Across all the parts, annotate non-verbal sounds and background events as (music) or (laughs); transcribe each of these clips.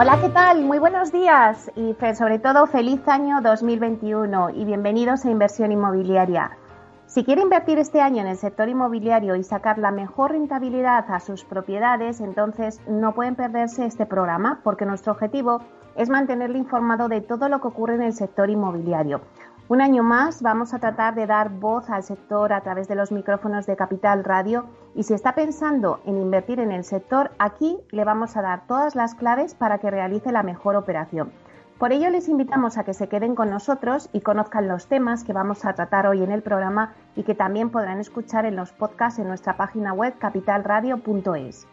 Hola, ¿qué tal? Muy buenos días y sobre todo feliz año 2021 y bienvenidos a Inversión Inmobiliaria. Si quiere invertir este año en el sector inmobiliario y sacar la mejor rentabilidad a sus propiedades, entonces no pueden perderse este programa porque nuestro objetivo es mantenerle informado de todo lo que ocurre en el sector inmobiliario. Un año más vamos a tratar de dar voz al sector a través de los micrófonos de Capital Radio y si está pensando en invertir en el sector, aquí le vamos a dar todas las claves para que realice la mejor operación. Por ello les invitamos a que se queden con nosotros y conozcan los temas que vamos a tratar hoy en el programa y que también podrán escuchar en los podcasts en nuestra página web capitalradio.es.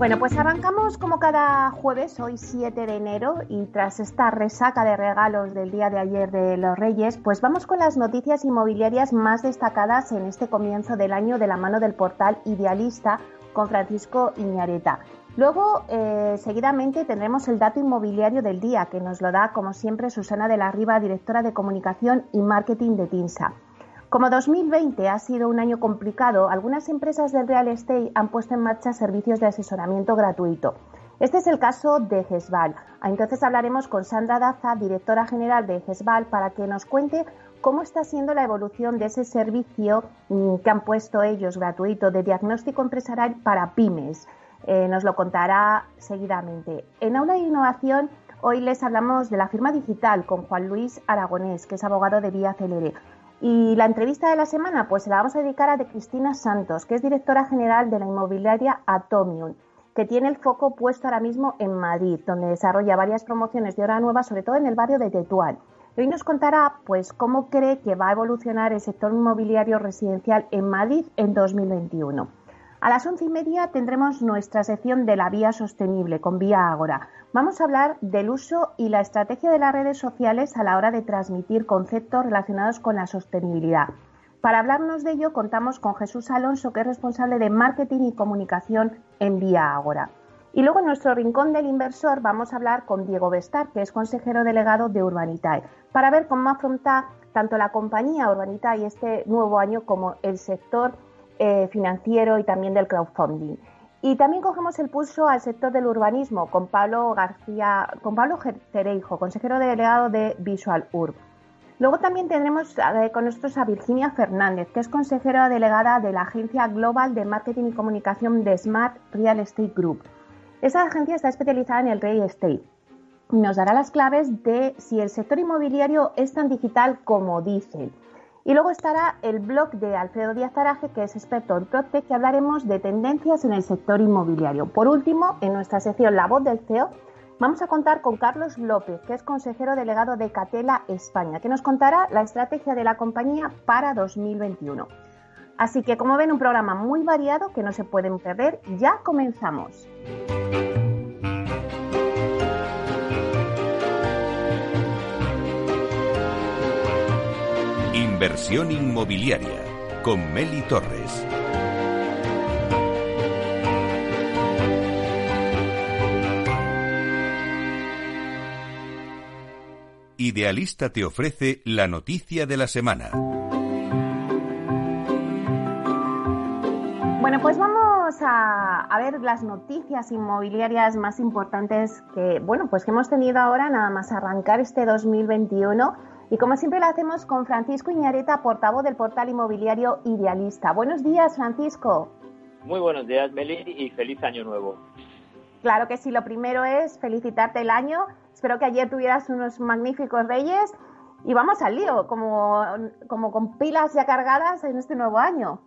Bueno, pues arrancamos como cada jueves, hoy 7 de enero, y tras esta resaca de regalos del día de ayer de los Reyes, pues vamos con las noticias inmobiliarias más destacadas en este comienzo del año de la mano del portal Idealista con Francisco Iñareta. Luego, eh, seguidamente, tendremos el dato inmobiliario del día, que nos lo da, como siempre, Susana de la Riva, directora de Comunicación y Marketing de TINSA. Como 2020 ha sido un año complicado, algunas empresas del real estate han puesto en marcha servicios de asesoramiento gratuito. Este es el caso de GESBAL. Entonces hablaremos con Sandra Daza, directora general de GESBAL, para que nos cuente cómo está siendo la evolución de ese servicio mm, que han puesto ellos gratuito de diagnóstico empresarial para pymes. Eh, nos lo contará seguidamente. En Aula de Innovación, hoy les hablamos de la firma digital con Juan Luis Aragonés, que es abogado de Vía Celere. Y la entrevista de la semana, pues se la vamos a dedicar a de Cristina Santos, que es directora general de la inmobiliaria Atomium, que tiene el foco puesto ahora mismo en Madrid, donde desarrolla varias promociones de hora nueva, sobre todo en el barrio de Tetuán. Hoy nos contará, pues, cómo cree que va a evolucionar el sector inmobiliario residencial en Madrid en 2021. A las once y media tendremos nuestra sección de la vía sostenible con Vía Ágora. Vamos a hablar del uso y la estrategia de las redes sociales a la hora de transmitir conceptos relacionados con la sostenibilidad. Para hablarnos de ello contamos con Jesús Alonso, que es responsable de marketing y comunicación en Vía Ágora. Y luego en nuestro rincón del inversor vamos a hablar con Diego Bestar, que es consejero delegado de Urbanitae, para ver cómo afronta tanto la compañía Urbanitae este nuevo año como el sector eh, financiero y también del crowdfunding. Y también cogemos el pulso al sector del urbanismo con Pablo García, con Pablo Cereijo, consejero delegado de Visual Urb. Luego también tendremos con nosotros a Virginia Fernández, que es consejera delegada de la Agencia Global de Marketing y Comunicación de Smart Real Estate Group. Esa agencia está especializada en el real estate. Nos dará las claves de si el sector inmobiliario es tan digital como dicen y luego estará el blog de Alfredo Díaz Araje, que es experto en PropTech, que hablaremos de tendencias en el sector inmobiliario. Por último, en nuestra sección La Voz del CEO, vamos a contar con Carlos López, que es consejero delegado de Catela España, que nos contará la estrategia de la compañía para 2021. Así que, como ven, un programa muy variado que no se pueden perder. Ya comenzamos. Inversión inmobiliaria con Meli Torres. Idealista te ofrece la noticia de la semana. Bueno, pues vamos a, a, ver las noticias inmobiliarias más importantes que, bueno, pues que hemos tenido ahora nada más arrancar este 2021 y como siempre lo hacemos con Francisco Iñareta, portavoz del portal inmobiliario Idealista. Buenos días, Francisco. Muy buenos días, Meli, y feliz año nuevo. Claro que sí, lo primero es felicitarte el año. Espero que ayer tuvieras unos magníficos reyes y vamos al lío, como, como con pilas ya cargadas en este nuevo año.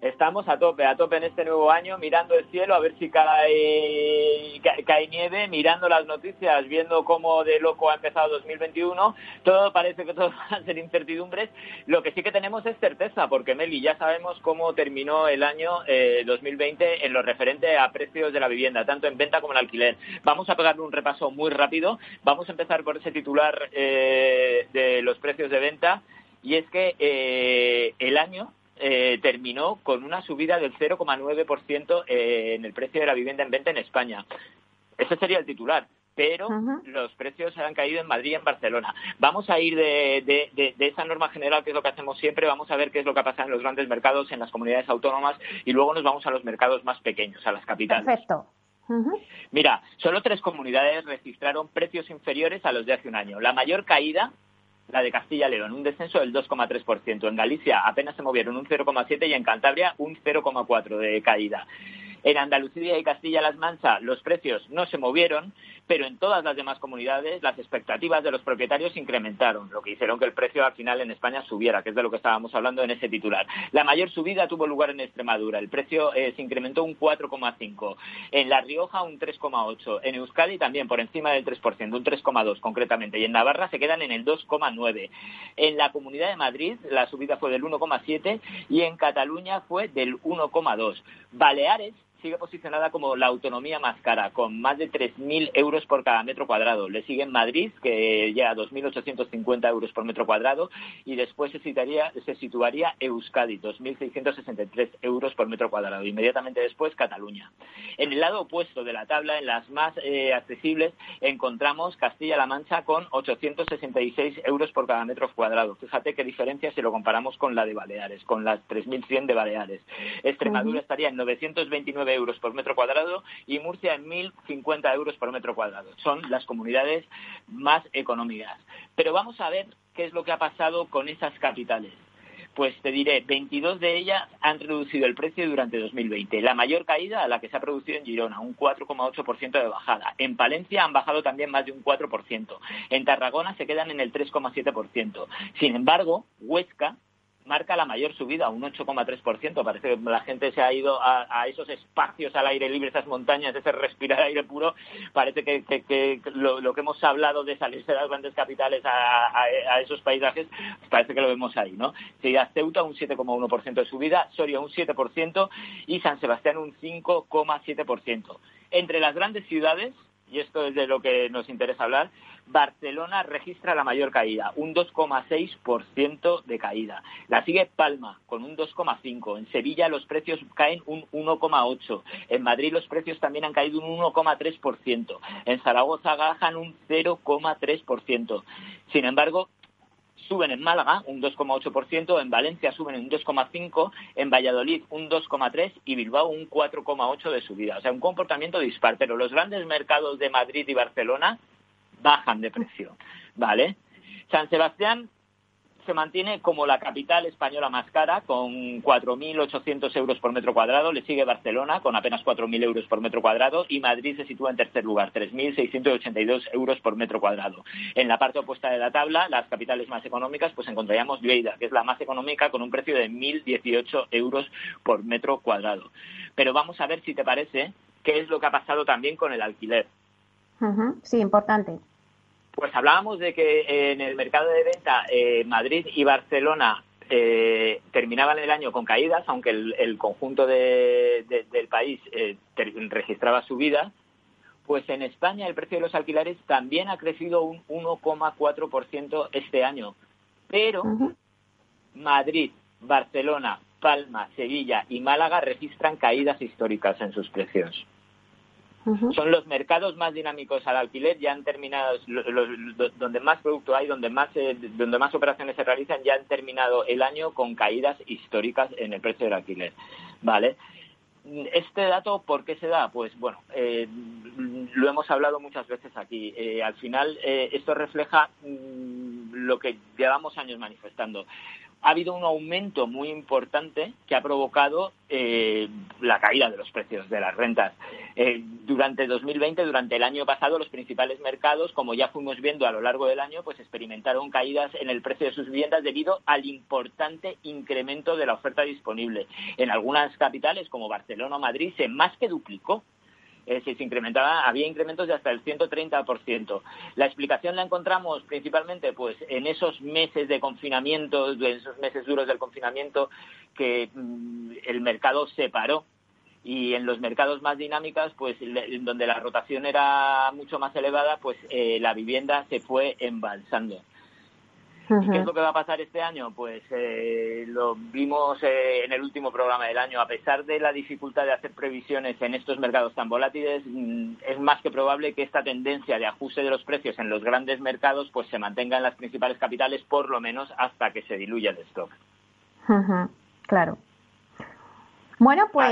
Estamos a tope, a tope en este nuevo año, mirando el cielo a ver si cae, cae, nieve, mirando las noticias, viendo cómo de loco ha empezado 2021. Todo parece que todo (laughs) va a ser incertidumbres. Lo que sí que tenemos es certeza, porque Meli, ya sabemos cómo terminó el año 2020 eh, en lo referente a precios de la vivienda, tanto en venta como en alquiler. Vamos a pegarle un repaso muy rápido. Vamos a empezar por ese titular eh, de los precios de venta. Y es que eh, el año eh, terminó con una subida del 0,9% eh, en el precio de la vivienda en venta en España. Ese sería el titular pero los precios han caído en Madrid y en Barcelona. Vamos a ir de, esa norma general, que es lo que hacemos siempre, vamos a ver qué es lo que ha pasado en los grandes mercados, en las comunidades autónomas, y luego nos vamos a los mercados más pequeños, a las capitales. Perfecto. Mira, solo tres comunidades registraron precios inferiores a los de hace un año. La mayor caída la de Castilla León, un descenso del 2,3%. En Galicia apenas se movieron un 0,7% y en Cantabria un 0,4% de caída. En Andalucía y Castilla-Las Mancha los precios no se movieron, pero en todas las demás comunidades las expectativas de los propietarios incrementaron, lo que hicieron que el precio al final en España subiera, que es de lo que estábamos hablando en ese titular. La mayor subida tuvo lugar en Extremadura, el precio eh, se incrementó un 4,5, en La Rioja un 3,8, en Euskadi también por encima del 3%, un 3,2 concretamente, y en Navarra se quedan en el 2,9. En la Comunidad de Madrid la subida fue del 1,7 y en Cataluña fue del 1,2. Baleares sigue posicionada como la autonomía más cara, con más de 3.000 euros por cada metro cuadrado. Le sigue en Madrid, que llega a 2.850 euros por metro cuadrado, y después se, situaría, se situaría Euskadi, 2.663 euros por metro cuadrado. Inmediatamente después, Cataluña. En el lado opuesto de la tabla, en las más eh, accesibles, encontramos Castilla-La Mancha con 866 euros por cada metro cuadrado. Fíjate qué diferencia si lo comparamos con la de Baleares, con las 3.100 de Baleares. Extremadura estaría en 929 euros por metro cuadrado y Murcia en 1.050 euros por metro cuadrado. Son las comunidades más económicas. Pero vamos a ver qué es lo que ha pasado con esas capitales. Pues te diré, 22 de ellas han reducido el precio durante 2020. La mayor caída a la que se ha producido en Girona, un 4,8% de bajada. En Palencia han bajado también más de un 4%. En Tarragona se quedan en el 3,7%. Sin embargo, Huesca marca la mayor subida, un 8,3%. Parece que la gente se ha ido a, esos espacios al aire libre, esas montañas, ese respirar aire puro. Parece que, lo, que hemos hablado de salirse de las grandes capitales a, esos paisajes, parece que lo vemos ahí, ¿no? Seguida Ceuta, un 7,1% de subida, Soria un 7% y San Sebastián un 5,7%. Entre las grandes ciudades, y esto es de lo que nos interesa hablar, Barcelona registra la mayor caída, un 2,6% de caída. La sigue Palma con un 2,5%. En Sevilla los precios caen un 1,8%. En Madrid los precios también han caído un 1,3%. En Zaragoza bajan un 0,3%. Sin embargo, suben en Málaga un 2,8%, en Valencia suben un 2,5%, en Valladolid un 2,3% y Bilbao un 4,8% de subida. O sea, un comportamiento dispar. Pero los grandes mercados de Madrid y Barcelona bajan de precio, ¿vale? San Sebastián se mantiene como la capital española más cara, con 4.800 euros por metro cuadrado. Le sigue Barcelona, con apenas 4.000 euros por metro cuadrado. Y Madrid se sitúa en tercer lugar, 3.682 euros por metro cuadrado. En la parte opuesta de la tabla, las capitales más económicas, pues encontraríamos Lleida, que es la más económica, con un precio de 1.018 euros por metro cuadrado. Pero vamos a ver si te parece qué es lo que ha pasado también con el alquiler. Sí, importante. Pues hablábamos de que en el mercado de venta eh, Madrid y Barcelona eh, terminaban el año con caídas, aunque el, conjunto del país eh, registraba subidas, pues en España el precio de los alquileres también ha crecido un 1,4% este año. Pero Madrid, Barcelona, Palma, Sevilla y Málaga registran caídas históricas en sus precios. Son los mercados más dinámicos al alquiler, ya han terminado, donde más producto hay, donde más, eh, donde más operaciones se realizan, ya han terminado el año con caídas históricas en el precio del alquiler. ¿Vale? Este dato, ¿por qué se da? Pues bueno, eh, lo hemos hablado muchas veces aquí. Eh, al final, esto refleja mm, lo que llevamos años manifestando ha habido un aumento muy importante que ha provocado eh, la caída de los precios de las rentas. Eh, durante 2020, durante el año pasado, los principales mercados, como ya fuimos viendo a lo largo del año, pues experimentaron caídas en el precio de sus viviendas debido al importante incremento de la oferta disponible. En algunas capitales, como Barcelona o Madrid, se más que duplicó si se incrementaba, había incrementos de hasta el 130%. La explicación la encontramos principalmente pues en esos meses de confinamiento, en esos meses duros del confinamiento que mm, el mercado se paró y en los mercados más dinámicos, pues donde la rotación era mucho más elevada, pues eh, la vivienda se fue embalsando. ¿Qué es lo que va a pasar este año? Pues eh, lo vimos eh, en el último programa del año. A pesar de la dificultad de hacer previsiones en estos mercados tan volátiles, mm, es más que probable que esta tendencia de ajuste de los precios en los grandes mercados pues se mantenga en las principales capitales por lo menos hasta que se diluya el stock. Claro. Bueno, pues.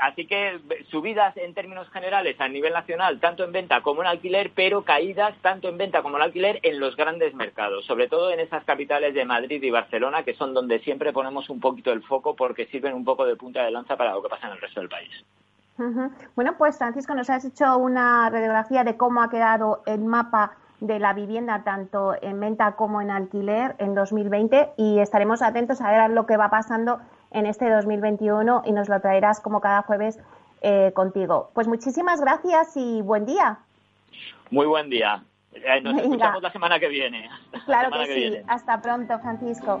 Así que, subidas en términos generales a nivel nacional, tanto en venta como en alquiler, pero caídas tanto en venta como en alquiler en los grandes mercados, sobre todo en esas capitales de Madrid y Barcelona, que son donde siempre ponemos un poquito el foco porque sirven un poco de punta de lanza para lo que pasa en el resto del país. Bueno, pues Francisco, nos has hecho una radiografía de cómo ha quedado el mapa de la vivienda tanto en venta como en alquiler en 2020 y estaremos atentos a ver lo que va pasando en este 2021 y nos lo traerás como cada jueves eh, contigo. Pues muchísimas gracias y buen día. Muy buen día. Nos escuchamos la semana que viene. (laughs) claro que, sí. Hasta pronto, Francisco.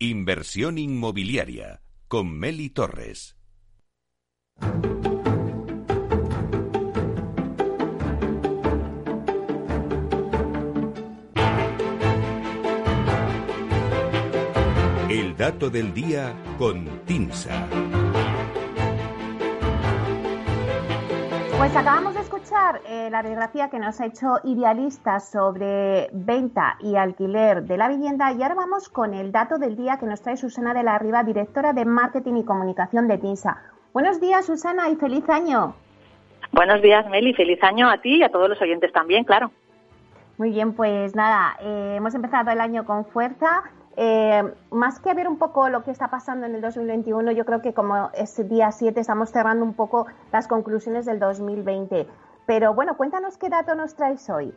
Inversión inmobiliaria con Meli Torres. El dato del día con Tinsa. Pues escuchar eh, la biografía que nos ha hecho Idealista sobre venta y alquiler de la vivienda y ahora vamos con el dato del día que nos trae Susana de la Riva, directora de Marketing y Comunicación de TINSA. Buenos días, Susana, y feliz año. Buenos días, Meli. Feliz año a ti y a todos los oyentes también, claro. Muy bien, pues nada, eh, hemos empezado el año con fuerza eh, más que ver un poco lo que está pasando en el 2021, yo creo que como es día 7 estamos cerrando un poco las conclusiones del 2020. Pero bueno, cuéntanos qué dato nos traes hoy.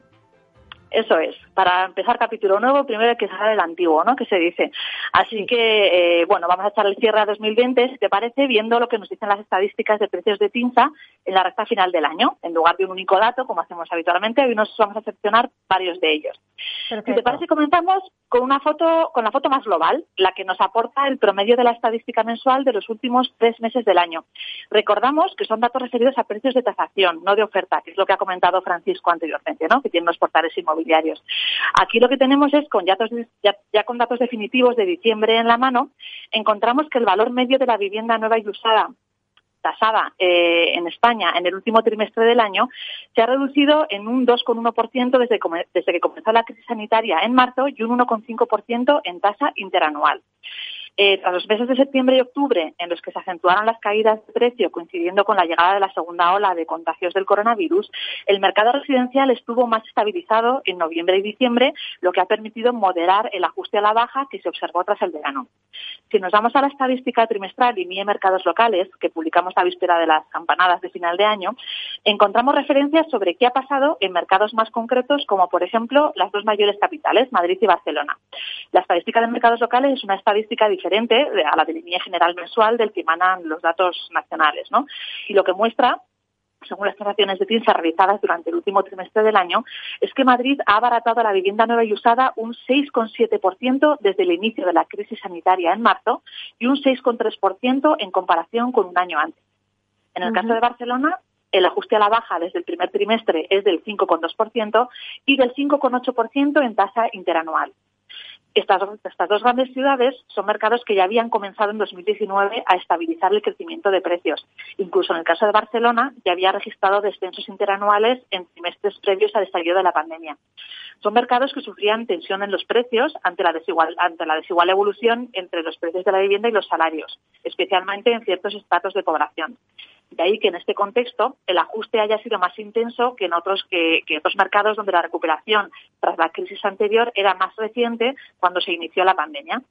Eso es. Para empezar capítulo nuevo, primero hay que cerrar el antiguo, ¿no? Que se dice. Así que, eh, bueno, vamos a echar el cierre a 2020, si te parece, viendo lo que nos dicen las estadísticas de precios de TINSA en la recta final del año. En lugar de un único dato, como hacemos habitualmente, hoy nos vamos a seleccionar varios de ellos. Si te parece, comenzamos con una foto, con la foto más global, la que nos aporta el promedio de la estadística mensual de los últimos tres meses del año. Recordamos que son datos referidos a precios de tasación, no de oferta, que es lo que ha comentado Francisco anteriormente, ¿no? Que tienen los portales inmobiliarios. Aquí lo que tenemos es, con ya con datos definitivos de diciembre en la mano, encontramos que el valor medio de la vivienda nueva y usada tasada eh, en España en el último trimestre del año se ha reducido en un 2,1% desde, desde que comenzó la crisis sanitaria en marzo y un 1,5% en tasa interanual. Eh, tras los meses de septiembre y octubre, en los que se acentuaron las caídas de precio coincidiendo con la llegada de la segunda ola de contagios del coronavirus, el mercado residencial estuvo más estabilizado en noviembre y diciembre, lo que ha permitido moderar el ajuste a la baja que se observó tras el verano. Si nos vamos a la estadística trimestral y MIE Mercados Locales, que publicamos la víspera de las campanadas de final de año, encontramos referencias sobre qué ha pasado en mercados más concretos, como por ejemplo las dos mayores capitales, Madrid y Barcelona. La estadística de mercados locales es una estadística diferente a la de línea general mensual del que emanan los datos nacionales, ¿no? Y lo que muestra según las transacciones de TINSA realizadas durante el último trimestre del año, es que Madrid ha abaratado la vivienda nueva y usada un 6,7% desde el inicio de la crisis sanitaria en marzo y un 6,3% en comparación con un año antes. En el caso de Barcelona, el ajuste a la baja desde el primer trimestre es del 5,2% y del 5,8% en tasa interanual. Estas, dos grandes ciudades son mercados que ya habían comenzado en 2019 a estabilizar el crecimiento de precios. Incluso en el caso de Barcelona ya había registrado descensos interanuales en trimestres previos al estallido de la pandemia. Son mercados que sufrían tensión en los precios ante la, desigual, ante la desigual evolución entre los precios de la vivienda y los salarios, especialmente en ciertos estratos de población. De ahí que en este contexto el ajuste haya sido más intenso que en otros, que, otros mercados donde la recuperación tras la crisis anterior era más reciente cuando se inició la pandemia.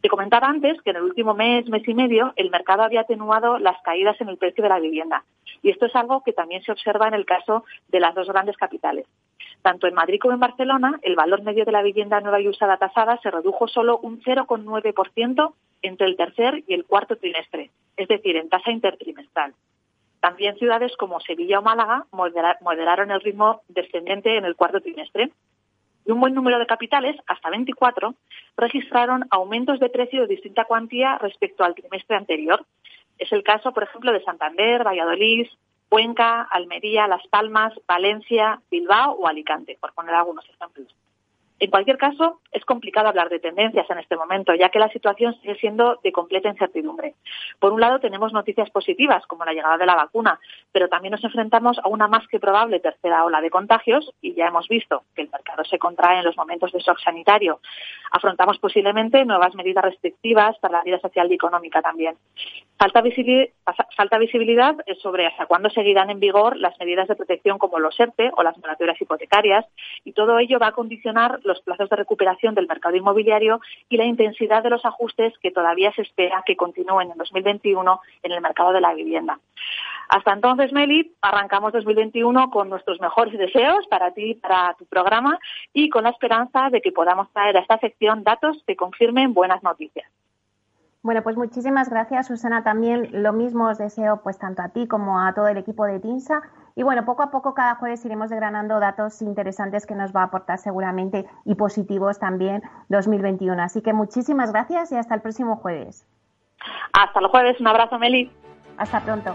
Te comentaba antes que en el último mes, mes y medio, el mercado había atenuado las caídas en el precio de la vivienda. Y esto es algo que también se observa en el caso de las dos grandes capitales. Tanto en Madrid como en Barcelona, el valor medio de la vivienda nueva y usada tasada se redujo solo un 0,9% entre el tercer y el cuarto trimestre, es decir, en tasa intertrimestral. También ciudades como Sevilla o Málaga moderaron el ritmo descendente en el cuarto trimestre. Y un buen número de capitales, hasta 24, registraron aumentos de precio de distinta cuantía respecto al trimestre anterior. Es el caso, por ejemplo, de Santander, Valladolid, Cuenca, Almería, Las Palmas, Valencia, Bilbao o Alicante, por poner algunos ejemplos. En cualquier caso, es complicado hablar de tendencias en este momento, ya que la situación sigue siendo de completa incertidumbre. Por un lado, tenemos noticias positivas, como la llegada de la vacuna, pero también nos enfrentamos a una más que probable tercera ola de contagios y ya hemos visto que el mercado se contrae en los momentos de shock sanitario. Afrontamos posiblemente nuevas medidas restrictivas para la vida social y económica también. Falta, visibilidad sobre hasta cuándo seguirán en vigor las medidas de protección como los ERTE o las moratorias hipotecarias y todo ello va a condicionar los plazos de recuperación del mercado inmobiliario y la intensidad de los ajustes que todavía se espera que continúen en 2021 en el mercado de la vivienda. Hasta entonces, Meli, arrancamos 2021 con nuestros mejores deseos para ti y para tu programa y con la esperanza de que podamos traer a esta sección datos que confirmen buenas noticias. Bueno, pues muchísimas gracias, Susana. También lo mismo os deseo pues tanto a ti como a todo el equipo de TINSA. Y bueno, poco a poco cada jueves iremos desgranando datos interesantes que nos va a aportar seguramente y positivos también 2021. Así que muchísimas gracias y hasta el próximo jueves. Hasta el jueves. Un abrazo, Meli. Hasta pronto.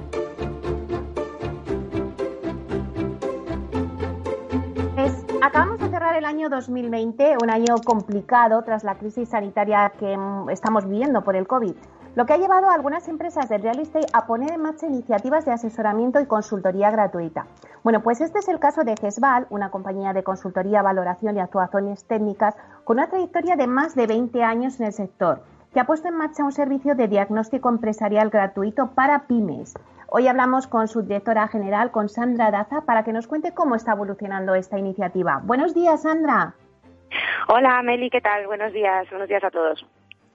Año 2020, un año complicado tras la crisis sanitaria que estamos viviendo por el COVID lo que ha llevado a algunas empresas de real estate a poner en marcha iniciativas de asesoramiento y consultoría gratuita. Bueno, pues este es el caso de GESVAL, una compañía de consultoría, valoración y actuaciones técnicas con una trayectoria de más de 20 años en el sector, que ha puesto en marcha un servicio de diagnóstico empresarial gratuito para pymes. Hoy hablamos con su directora general, con Sandra Daza, para que nos cuente cómo está evolucionando esta iniciativa. Buenos días, Sandra. Hola, Meli, ¿qué tal? Buenos días, buenos días a todos.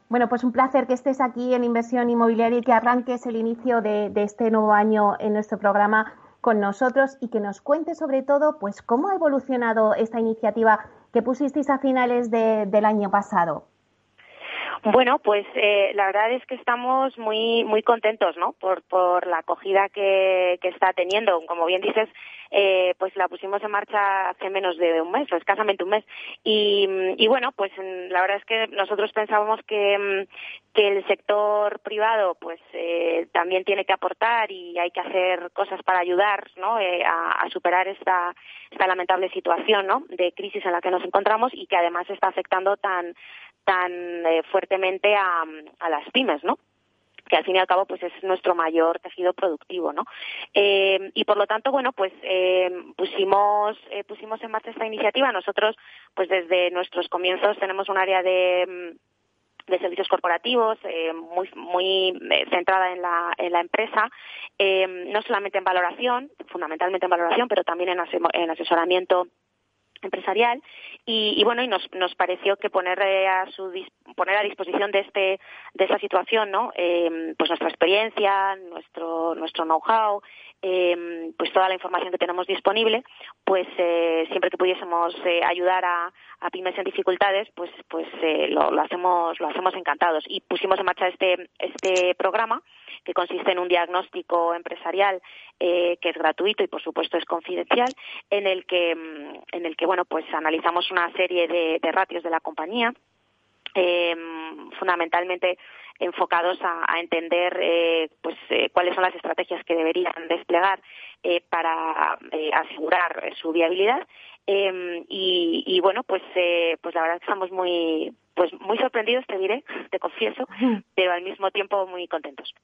Bueno, pues un placer que estés aquí en Inversión Inmobiliaria y que arranques el inicio de, este nuevo año en nuestro programa con nosotros y que nos cuentes sobre todo pues cómo ha evolucionado esta iniciativa que pusisteis a finales del año pasado. Bueno, pues eh, la verdad es que estamos muy muy contentos, ¿no? Por, por la acogida que, que está teniendo. Como bien dices, eh, pues la pusimos en marcha hace menos de un mes, o escasamente un mes. Y, y bueno, pues la verdad es que nosotros pensábamos que, mm, que el sector privado pues eh, también tiene que aportar y hay que hacer cosas para ayudar ¿no? Eh, a, a, superar esta, esta lamentable situación ¿no? de crisis en la que nos encontramos y que además está afectando tan tan eh, fuertemente a, las pymes, ¿no? que al fin y al cabo pues es nuestro mayor tejido productivo, ¿no? Eh, y por lo tanto, bueno, pues eh, pusimos eh, pusimos en marcha esta iniciativa. Nosotros, pues desde nuestros comienzos tenemos un área de mm, de servicios corporativos eh, muy muy centrada en la en la empresa eh, no solamente en valoración fundamentalmente en valoración pero también en asesoramiento empresarial y, y, bueno y nos, nos pareció que poner eh, a su poner a disposición de este de esta situación no eh, pues nuestra experiencia nuestro nuestro know-how eh, pues toda la información que tenemos disponible pues eh, siempre que pudiésemos eh, ayudar a, a, pymes en dificultades pues pues eh, lo, lo, hacemos lo hacemos encantados. Y pusimos en marcha este este programa que consiste en un diagnóstico empresarial eh, que es gratuito y por supuesto es confidencial en el que en el que bueno pues analizamos una serie de, de ratios de la compañía eh, fundamentalmente enfocados a, a entender eh, pues eh, cuáles son las estrategias que deberían desplegar eh, para eh, asegurar su viabilidad. Y, y, bueno pues pues la verdad que estamos muy pues muy sorprendidos te diré (laughs) te confieso pero al mismo tiempo muy contentos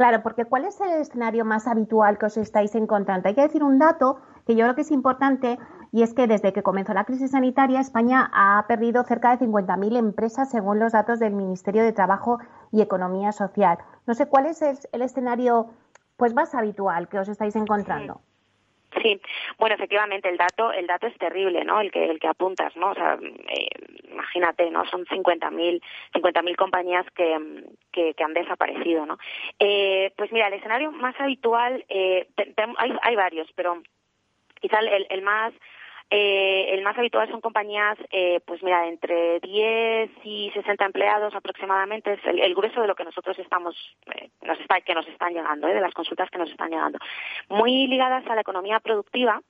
Claro, porque ¿cuál es el escenario más habitual que os estáis encontrando? Hay que decir un dato que yo creo que es importante y es que desde que comenzó la crisis sanitaria España ha perdido cerca de 50.000 empresas según los datos del Ministerio de Trabajo y Economía Social. No sé cuál es el, el escenario pues más habitual que os estáis encontrando. Sí, bueno, efectivamente el dato el dato es terrible, ¿no? El que el que apuntas, ¿no? O sea, eh, imagínate, ¿no? Son 50.000 50.000 compañías que, que, que han desaparecido, ¿no? Eh, pues mira, el escenario más habitual eh, te, te, hay hay varios, pero quizá el, el más eh, el más habitual son compañías, eh, pues mira, entre 10 y 60 empleados aproximadamente, es el, grueso de lo que nosotros estamos, eh, nos está, que nos están llegando, eh, de las consultas que nos están llegando. Muy ligadas a la economía productiva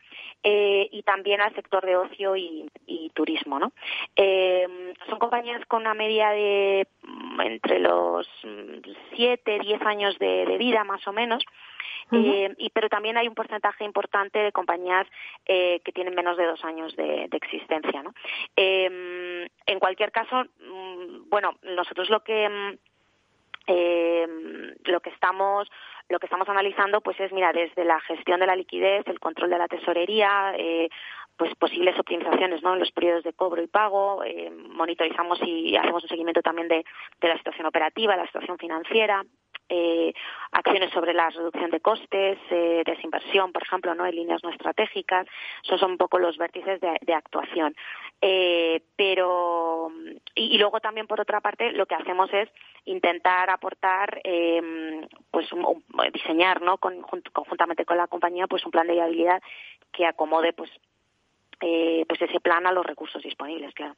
eh, y también al sector de ocio y, turismo, ¿no? Eh, son compañías con una media de mm, entre los 7, 10 años de vida, más o menos, eh, y, pero también hay un porcentaje importante de compañías eh, que tienen menos de dos años de, de existencia. ¿no? Eh, en cualquier caso, mm, bueno, nosotros lo que eh, lo que estamos lo que estamos analizando pues es mira desde la gestión de la liquidez el control de la tesorería eh, pues posibles optimizaciones ¿no? en los periodos de cobro y pago eh, monitorizamos y hacemos un seguimiento también de, de la situación operativa la situación financiera eh, acciones sobre la reducción de costes, eh, desinversión, por ejemplo, no en líneas no estratégicas. Esos son un poco los vértices de, de actuación. Eh, pero y, luego también por otra parte lo que hacemos es intentar aportar, eh, pues un, diseñar, no, con, conjuntamente con la compañía, pues un plan de viabilidad que acomode, pues, eh, pues ese plan a los recursos disponibles, claro.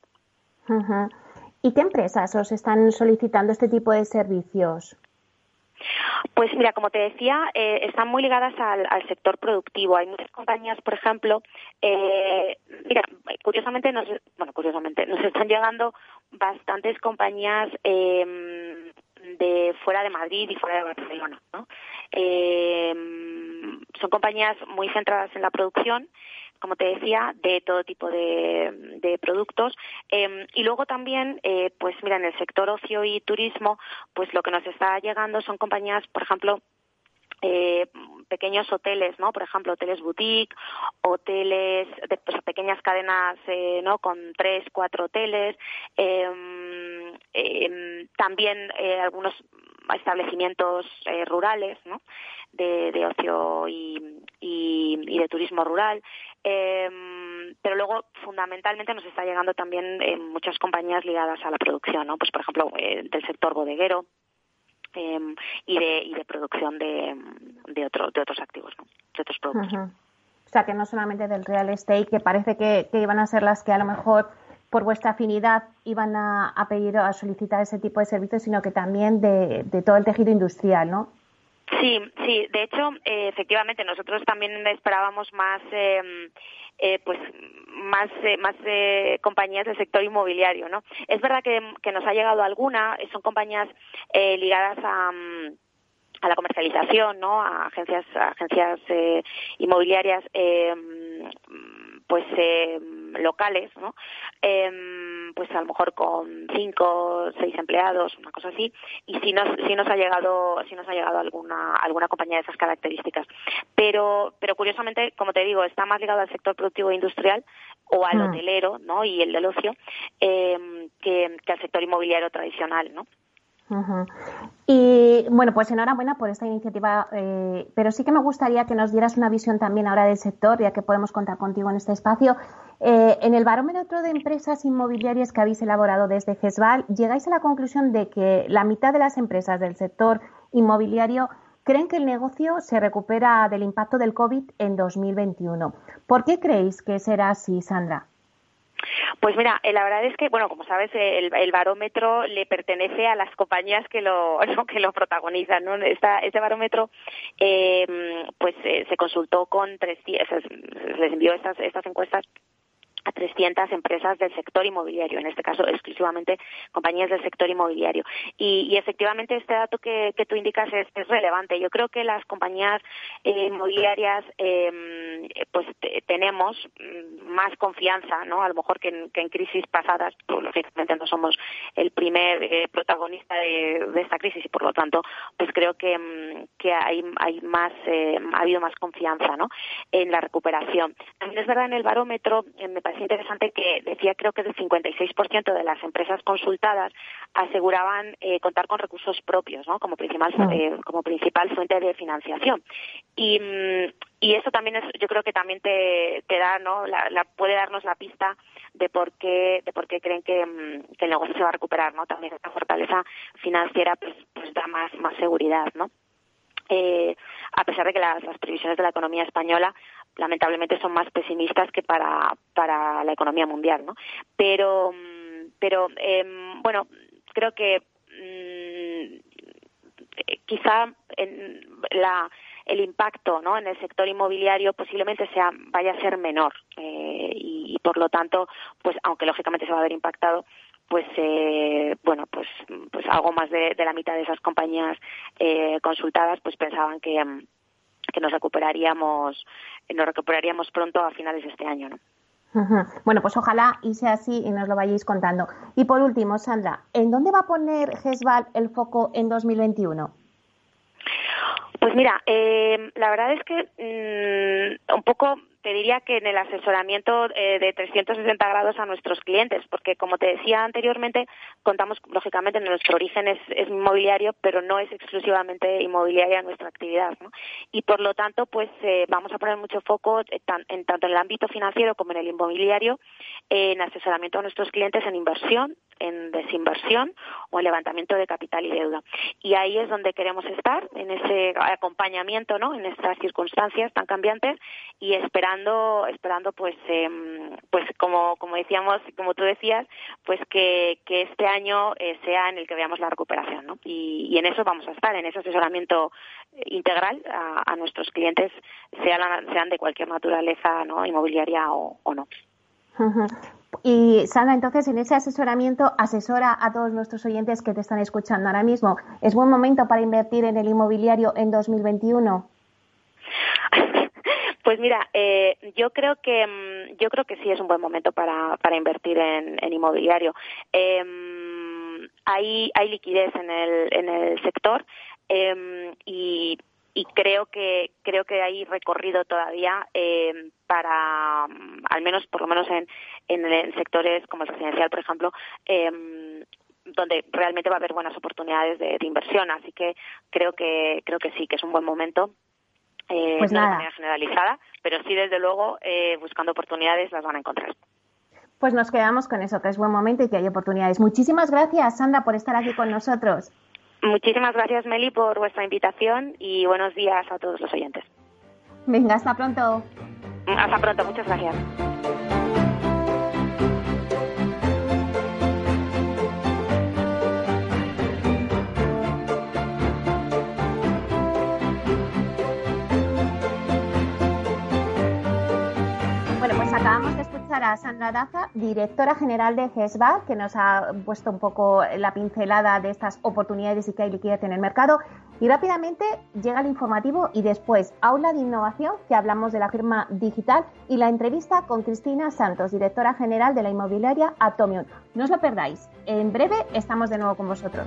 ¿Y qué empresas os están solicitando este tipo de servicios? Pues mira, como te decía, eh, están muy ligadas al, sector productivo. Hay muchas compañías, por ejemplo, eh, mira, curiosamente, nos, bueno, curiosamente, (laughs) nos están llegando bastantes compañías eh, de fuera de Madrid y fuera de Barcelona, ¿no? Eh, son compañías muy centradas en la producción como te decía, de todo tipo de, productos. Eh, y luego también, eh, pues mira, en el sector ocio y turismo, pues lo que nos está llegando son compañías, por ejemplo, eh, pequeños hoteles, ¿no? Por ejemplo, hoteles boutique, hoteles de pues, pequeñas cadenas, eh, ¿no? Con tres, cuatro hoteles, eh, eh, también algunos establecimientos rurales, ¿no? De, de ocio y, y, de turismo rural. Eh, pero luego, fundamentalmente, nos está llegando también eh, muchas compañías ligadas a la producción, ¿no? Pues, por ejemplo, eh, del sector bodeguero, eh, y de y de producción de, de, otro, de otros activos, de otros productos. O sea, que no solamente del real estate, que parece que, iban a ser las que a lo mejor por vuestra afinidad iban a, a pedir a solicitar ese tipo de servicios, sino que también de todo el tejido industrial, ¿no? Sí, sí. De hecho, eh, efectivamente, nosotros también esperábamos más, em, eh, pues, más, eh, más compañías del sector inmobiliario, ¿no? Es verdad que, nos ha llegado alguna. Son compañías ligadas a mm, a la comercialización, ¿no? A agencias, agencias eh, inmobiliarias, eh, pues eh, locales, ¿no? Em, pues a lo mejor con cinco, seis empleados, una cosa así. Y si nos, si nos ha llegado, si nos ha llegado alguna, alguna compañía de esas características. Pero, pero curiosamente, como te digo, está más ligado al sector productivo e industrial o al mm. hotelero, ¿no? Y el del ocio, em, que, que al sector inmobiliario tradicional, ¿no? Y bueno, pues enhorabuena por esta iniciativa, eh, pero sí que me gustaría que nos dieras una visión también ahora del sector, ya que podemos contar contigo en este espacio. Eh, en el barómetro de empresas inmobiliarias que habéis elaborado desde GESVAL, llegáis a la conclusión de que la mitad de las empresas del sector inmobiliario creen que el negocio se recupera del impacto del COVID en 2021. ¿Por qué creéis que será así, Sandra? Pues mira, eh, la verdad es que, bueno, como sabes, el, barómetro le pertenece a las compañías que lo, (laughs) que lo protagonizan, ¿no? Esta, este barómetro, eh, pues eh, se consultó con tres, se les envió estas, estas encuestas a 300 empresas del sector inmobiliario, en este caso exclusivamente compañías del sector inmobiliario. Y, efectivamente este dato que, tú indicas es, relevante. Yo creo que las compañías eh, inmobiliarias em, pues tenemos mm, más confianza, ¿no? A lo mejor que en, crisis pasadas, pues, lógicamente no somos el primer eh, protagonista de, esta crisis y por lo tanto pues creo que, mm, que hay, hay más, eh, ha habido más confianza, ¿no? En la recuperación. También es verdad en el barómetro, me es interesante que decía creo que el 56% de las empresas consultadas aseguraban eh, contar con recursos propios ¿no? como principal mm. eh, como principal fuente de financiación y, mm, y eso también es yo creo que también te, te da no la, puede darnos la pista de por qué de por qué creen que, mm, que el negocio se va a recuperar no también esta fortaleza financiera pues, pues da más más seguridad no eh, a pesar de que las, previsiones de la economía española lamentablemente son más pesimistas que para, para la economía mundial, ¿no? Pero, mm, pero em, bueno, creo que mm, quizá en la, el impacto ¿no? en el sector inmobiliario posiblemente sea vaya a ser menor eh, y, por lo tanto pues aunque lógicamente se va a ver impactado pues eh, bueno pues pues algo más de, la mitad de esas compañías eh, consultadas pues pensaban que em, que nos recuperaríamos nos recuperaríamos pronto a finales de este año ¿no? Bueno, pues ojalá y sea así y nos lo vayáis contando. Y por último, Sandra, ¿en dónde va a poner GESVAL el foco en 2021? Pues mira, eh, la verdad es que mm, un poco te diría que en el asesoramiento eh, de 360 grados a nuestros clientes, porque como te decía anteriormente, contamos lógicamente en nuestro origen es, inmobiliario, pero no es exclusivamente inmobiliaria nuestra actividad, ¿no? Y por lo tanto, pues eh, vamos a poner mucho foco en, en, tanto en el ámbito financiero como en el inmobiliario, en asesoramiento a nuestros clientes en inversión, en desinversión o en levantamiento de capital y deuda. Y ahí es donde queremos estar, en ese acompañamiento, ¿no? En estas circunstancias tan cambiantes y esperando, esperando pues, em, pues como, como decíamos, como tú decías, pues que, este año eh, sea en el que veamos la recuperación, ¿no? Y, y, en eso vamos a estar, en ese asesoramiento integral a, nuestros clientes, sean, sean de cualquier naturaleza, ¿no? Inmobiliaria o, o no. Y Sandra, entonces en ese asesoramiento asesora a todos nuestros oyentes que te están escuchando ahora mismo. ¿Es buen momento para invertir en el inmobiliario en 2021? Pues mira, eh, yo creo que mm, yo creo que sí es un buen momento para, invertir en, inmobiliario. Em, hay, hay liquidez en el, en el sector em, y creo que creo que hay recorrido todavía eh, para al menos por lo menos en, en, sectores como el residencial por ejemplo eh, donde realmente va a haber buenas oportunidades de, inversión así que creo que creo que sí que es un buen momento eh, pues nada. de manera generalizada pero sí desde luego eh, buscando oportunidades las van a encontrar pues nos quedamos con eso que es buen momento y que hay oportunidades muchísimas gracias Sandra por estar aquí con nosotros Muchísimas gracias, Meli, por vuestra invitación y buenos días a todos los oyentes. Venga, hasta pronto. Hasta pronto, muchas gracias. A Sandra Daza, directora general de GESBA, que nos ha puesto un poco la pincelada de estas oportunidades y que hay liquidez en el mercado. Y rápidamente llega el informativo y después aula de innovación, que hablamos de la firma digital, y la entrevista con Cristina Santos, directora general de la inmobiliaria Atomium. No os lo perdáis. En breve estamos de nuevo con vosotros.